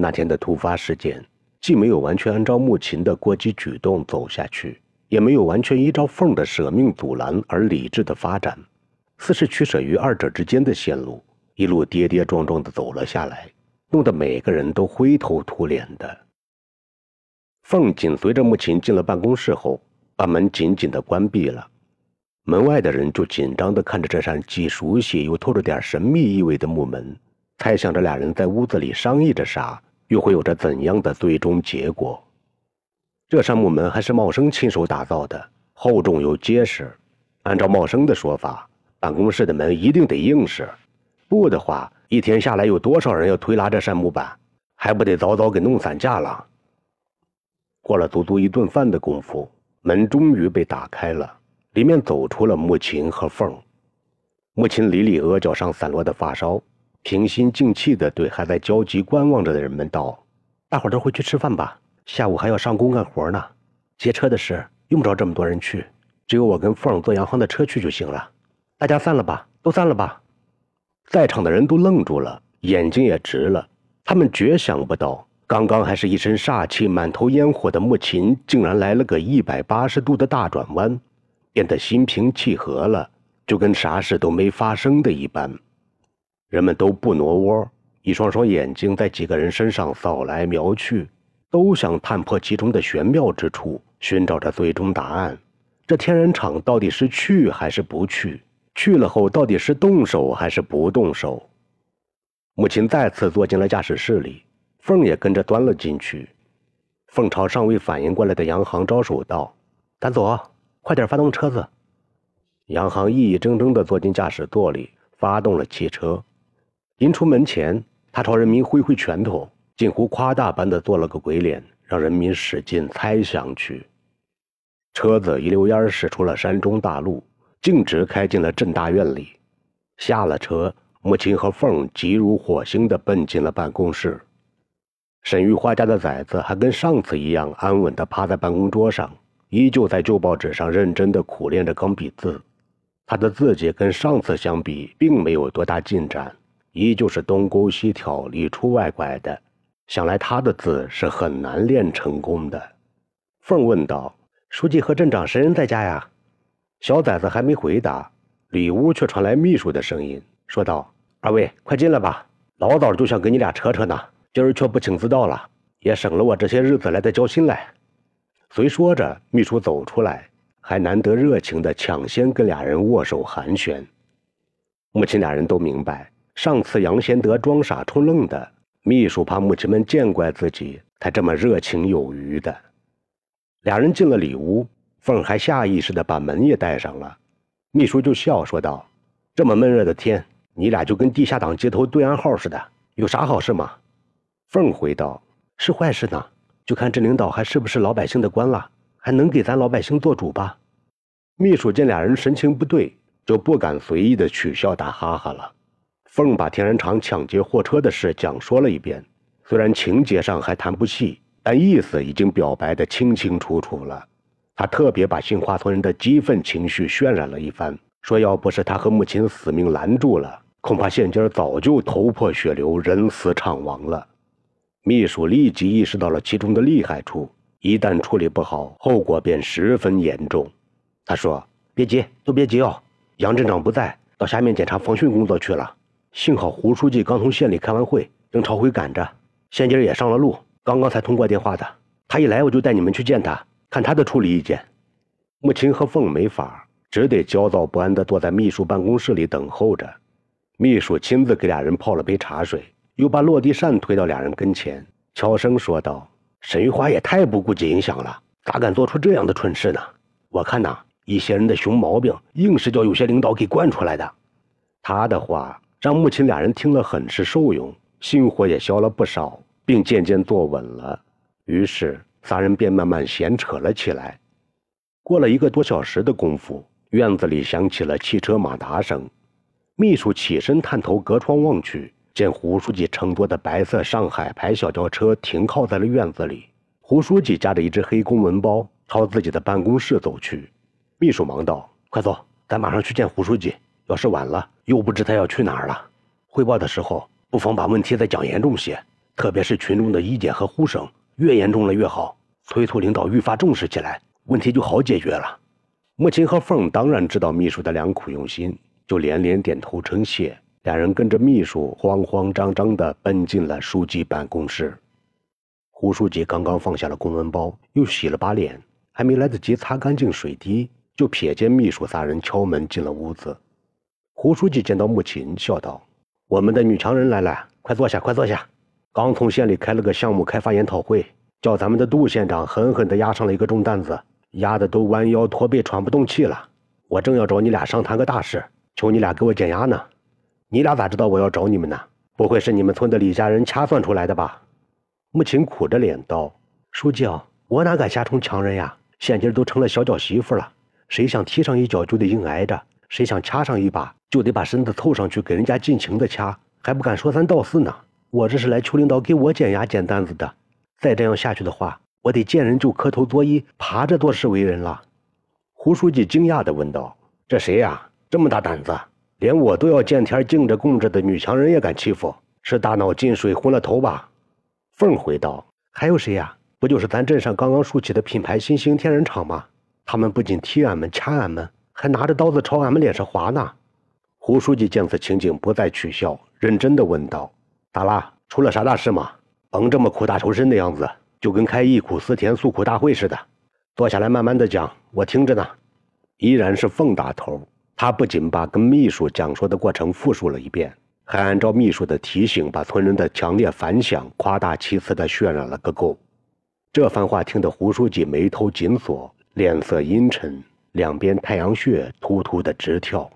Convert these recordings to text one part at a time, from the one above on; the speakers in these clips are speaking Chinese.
那天的突发事件，既没有完全按照穆琴的过激举动走下去，也没有完全依照凤的舍命阻拦而理智的发展，似是取舍于二者之间的线路，一路跌跌撞撞的走了下来，弄得每个人都灰头土脸的。凤紧随着穆琴进了办公室后，把门紧紧的关闭了。门外的人就紧张地看着这扇既熟悉又透着点神秘意味的木门，猜想着俩人在屋子里商议着啥，又会有着怎样的最终结果。这扇木门还是茂生亲手打造的，厚重又结实。按照茂生的说法，办公室的门一定得硬实，不的话，一天下来有多少人要推拉这扇木板，还不得早早给弄散架了。过了足足一顿饭的功夫，门终于被打开了。里面走出了穆琴和凤。穆琴理理额角上散落的发梢，平心静气地对还在焦急观望着的人们道：“大伙儿都回去吃饭吧，下午还要上工干活呢。接车的事用不着这么多人去，只有我跟凤儿坐洋行的车去就行了。大家散了吧，都散了吧。”在场的人都愣住了，眼睛也直了。他们绝想不到，刚刚还是一身煞气、满头烟火的穆琴，竟然来了个一百八十度的大转弯。变得心平气和了，就跟啥事都没发生的一般。人们都不挪窝，一双双眼睛在几个人身上扫来瞄去，都想探破其中的玄妙之处，寻找着最终答案。这天然场到底是去还是不去？去了后到底是动手还是不动手？母亲再次坐进了驾驶室里，凤也跟着钻了进去。凤朝尚未反应过来的杨航招手道：“赶走。”快点发动车子！杨航意义怔怔地坐进驾驶座里，发动了汽车。临出门前，他朝人民挥挥拳头，近乎夸大般的做了个鬼脸，让人民使劲猜想去。车子一溜烟驶出了山中大路，径直开进了镇大院里。下了车，母亲和凤急如火星地奔进了办公室。沈玉花家的崽子还跟上次一样安稳地趴在办公桌上。依旧在旧报纸上认真地苦练着钢笔字，他的字迹跟上次相比，并没有多大进展，依旧是东勾西挑、里出外拐的。想来他的字是很难练成功的。凤问道：“书记和镇长谁人在家呀？”小崽子还没回答，里屋却传来秘书的声音，说道：“二位快进来吧，老早就想跟你俩扯扯呢，今儿却不请自到了，也省了我这些日子来的交心来。”虽说着，秘书走出来，还难得热情地抢先跟俩人握手寒暄。母亲俩人都明白，上次杨贤德装傻充愣的，秘书怕母亲们见怪自己，才这么热情有余的。俩人进了里屋，凤儿还下意识的把门也带上了。秘书就笑说道：“这么闷热的天，你俩就跟地下党接头对暗号似的，有啥好事吗？”凤儿回道：“是坏事呢。”就看这领导还是不是老百姓的官了，还能给咱老百姓做主吧？秘书见俩人神情不对，就不敢随意的取笑打哈哈了。凤把天然厂抢劫货车的事讲说了一遍，虽然情节上还谈不细，但意思已经表白的清清楚楚了。他特别把杏花村人的激愤情绪渲染了一番，说要不是他和母亲死命拦住了，恐怕现今早就头破血流、人死场亡了。秘书立即意识到了其中的厉害处，一旦处理不好，后果便十分严重。他说：“别急，都别急哦。杨镇长不在，到下面检查防汛工作去了。幸好胡书记刚从县里开完会，正朝回赶着。现今也上了路，刚刚才通过电话的。他一来，我就带你们去见他，看他的处理意见。”穆青和凤没法，只得焦躁不安地坐在秘书办公室里等候着。秘书亲自给俩人泡了杯茶水。又把落地扇推到俩人跟前，悄声说道：“沈玉华也太不顾及影响了，咋敢做出这样的蠢事呢？我看呐，一些人的熊毛病，硬是叫有些领导给惯出来的。”他的话让母亲俩人听了很是受用，心火也消了不少，并渐渐坐稳了。于是仨人便慢慢闲扯了起来。过了一个多小时的功夫，院子里响起了汽车马达声。秘书起身探头隔窗望去。见胡书记乘坐的白色上海牌小轿车停靠在了院子里，胡书记夹着一只黑公文包朝自己的办公室走去。秘书忙道：“快走，咱马上去见胡书记。要是晚了，又不知他要去哪儿了。汇报的时候，不妨把问题再讲严重些，特别是群众的意见和呼声，越严重了越好，催促领导愈发重视起来，问题就好解决了。母亲和凤当然知道秘书的良苦用心，就连连点头称谢。两人跟着秘书慌慌张张地奔进了书记办公室。胡书记刚刚放下了公文包，又洗了把脸，还没来得及擦干净水滴，就瞥见秘书仨人敲门进了屋子。胡书记见到母亲，笑道：“我们的女强人来了，快坐下，快坐下。刚从县里开了个项目开发研讨会，叫咱们的杜县长狠狠地压上了一个重担子，压得都弯腰驼背，喘不动气了。我正要找你俩商谈个大事，求你俩给我减压呢。你俩咋知道我要找你们呢？不会是你们村的李家人掐算出来的吧？”母亲苦着脸道：“书记，我哪敢瞎充强人呀？现今都成了小脚媳妇了，谁想踢上一脚就得硬挨着，谁想掐上一把。”就得把身子凑上去给人家尽情的掐，还不敢说三道四呢。我这是来求领导给我减压减担子的。再这样下去的话，我得见人就磕头作揖，爬着做事为人了。胡书记惊讶地问道：“这谁呀？这么大胆子，连我都要见天敬着供着的女强人也敢欺负？是大脑进水昏了头吧？”凤回道：“还有谁呀？不就是咱镇上刚刚竖起的品牌新兴天然厂吗？他们不仅踢俺们、掐俺们，还拿着刀子朝俺们脸上划呢。”胡书记见此情景，不再取笑，认真的问道：“咋啦？出了啥大事吗？甭这么苦大仇深的样子，就跟开忆苦思甜诉苦大会似的。坐下来，慢慢的讲，我听着呢。”依然是凤大头，他不仅把跟秘书讲说的过程复述了一遍，还按照秘书的提醒，把村人的强烈反响夸大其词的渲染了个够。这番话听得胡书记眉头紧锁，脸色阴沉，两边太阳穴突突的直跳。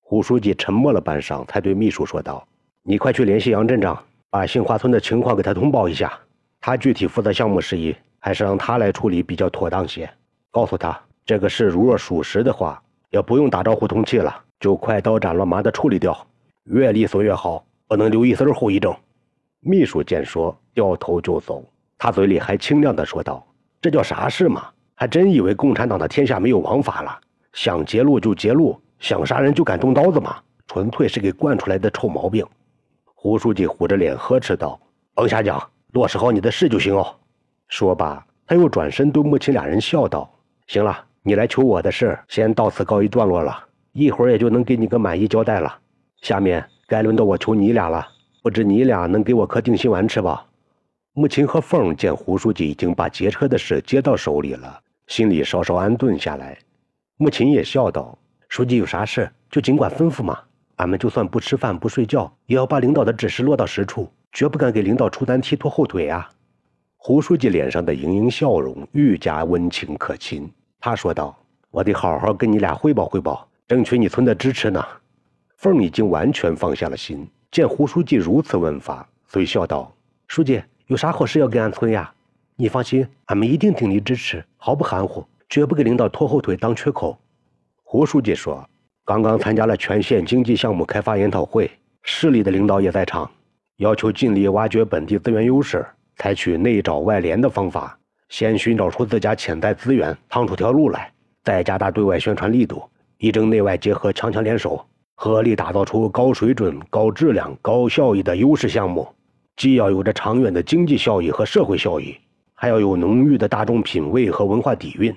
胡书记沉默了半晌，才对秘书说道：“你快去联系杨镇长，把杏花村的情况给他通报一下。他具体负责项目事宜，还是让他来处理比较妥当些。告诉他，这个事如若属实的话，也不用打招呼通气了，就快刀斩乱麻的处理掉，越利索越好，不能留一丝后遗症。”秘书见说，掉头就走。他嘴里还清亮地说道：“这叫啥事嘛？还真以为共产党的天下没有王法了？想截路就截路。”想杀人就敢动刀子吗？纯粹是给惯出来的臭毛病。胡书记虎着脸呵斥道：“甭瞎讲，落实好你的事就行哦。”说罢，他又转身对母亲俩人笑道：“行了，你来求我的事先到此告一段落了，一会儿也就能给你个满意交代了。下面该轮到我求你俩了，不知你俩能给我颗定心丸吃吧？”母亲和凤见胡书记已经把劫车的事接到手里了，心里稍稍安顿下来。穆琴也笑道。书记有啥事就尽管吩咐嘛，俺们就算不吃饭不睡觉，也要把领导的指示落到实处，绝不敢给领导出难题拖后腿啊！胡书记脸上的盈盈笑容愈加温情可亲，他说道：“我得好好跟你俩汇报汇报，争取你村的支持呢。”凤已经完全放下了心，见胡书记如此问法，遂笑道：“书记有啥好事要给俺村呀？你放心，俺们一定鼎力支持，毫不含糊，绝不给领导拖后腿当缺口。”胡书记说：“刚刚参加了全县经济项目开发研讨会，市里的领导也在场，要求尽力挖掘本地资源优势，采取内找外联的方法，先寻找出自家潜在资源，趟出条路来，再加大对外宣传力度，力争内外结合，强强联手，合力打造出高水准、高质量、高效益的优势项目。既要有着长远的经济效益和社会效益，还要有浓郁的大众品味和文化底蕴。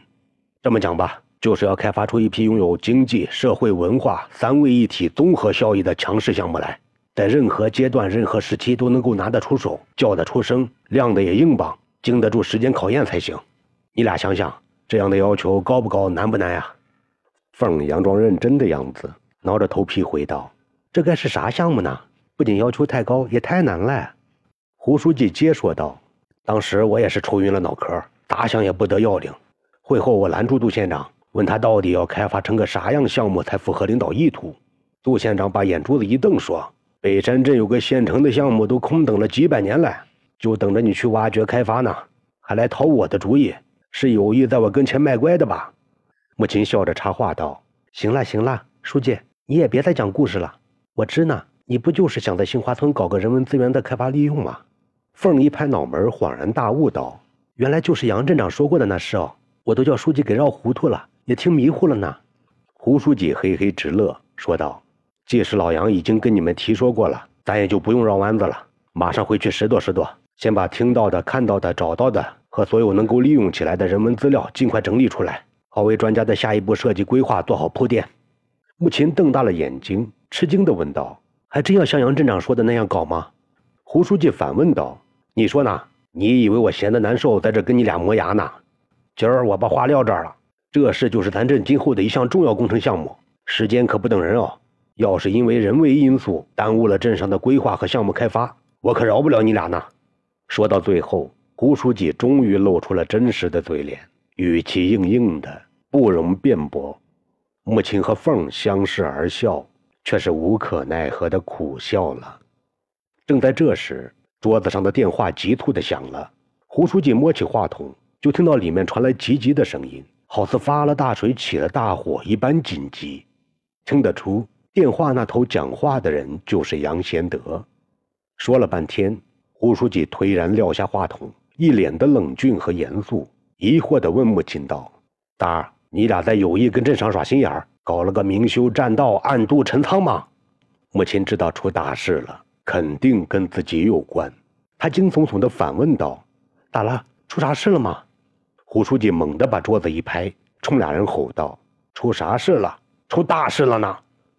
这么讲吧。”就是要开发出一批拥有经济社会文化三位一体综合效益的强势项目来，在任何阶段、任何时期都能够拿得出手、叫得出声、亮的也硬棒，经得住时间考验才行。你俩想想，这样的要求高不高、难不难呀？凤佯装认真的样子，挠着头皮回道：“这该是啥项目呢？不仅要求太高，也太难了。”胡书记接说道：“当时我也是抽晕了脑壳，咋想也不得要领。会后我拦住杜县长。”问他到底要开发成个啥样项目才符合领导意图？杜县长把眼珠子一瞪，说：“北山镇有个现成的项目，都空等了几百年了，就等着你去挖掘开发呢，还来讨我的主意，是有意在我跟前卖乖的吧？”母亲笑着插话道：“行了行了，书记你也别再讲故事了，我知呢，你不就是想在杏花村搞个人文资源的开发利用吗？”凤儿一拍脑门，恍然大悟道：“原来就是杨镇长说过的那事哦，我都叫书记给绕糊涂了。”也听迷糊了呢，胡书记嘿嘿直乐，说道：“既是老杨已经跟你们提说过了，咱也就不用绕弯子了。马上回去拾掇拾掇，先把听到的、看到的、找到的和所有能够利用起来的人文资料尽快整理出来，好为专家的下一步设计规划做好铺垫。穆琴瞪大了眼睛，吃惊地问道：“还真要像杨镇长说的那样搞吗？”胡书记反问道：“你说呢？你以为我闲得难受，在这跟你俩磨牙呢？今儿我把话撂这儿了，这事就是咱镇今后的一项重要工程项目，时间可不等人哦。要是因为人为因素耽误了镇上的规划和项目开发，我可饶不了你俩呢。说到最后，胡书记终于露出了真实的嘴脸，语气硬硬的，不容辩驳。母亲和凤儿相视而笑，却是无可奈何的苦笑了。正在这时，桌子上的电话急促的响了。胡书记摸起话筒，就听到里面传来急急的声音，好似发了大水、起了大火一般紧急。听得出，电话那头讲话的人就是杨贤德。说了半天，胡书记颓然撂下话筒，一脸的冷峻和严肃，疑惑地问母亲道：“大儿，你俩在有意跟镇上耍心眼儿，搞了个明修栈道，暗度陈仓吗？”母亲知道出大事了，肯定跟自己有关。他惊悚悚地反问道：“咋了？出啥事了吗？”胡书记猛地把桌子一拍，冲俩人吼道：“出啥事了？出大事了呢！”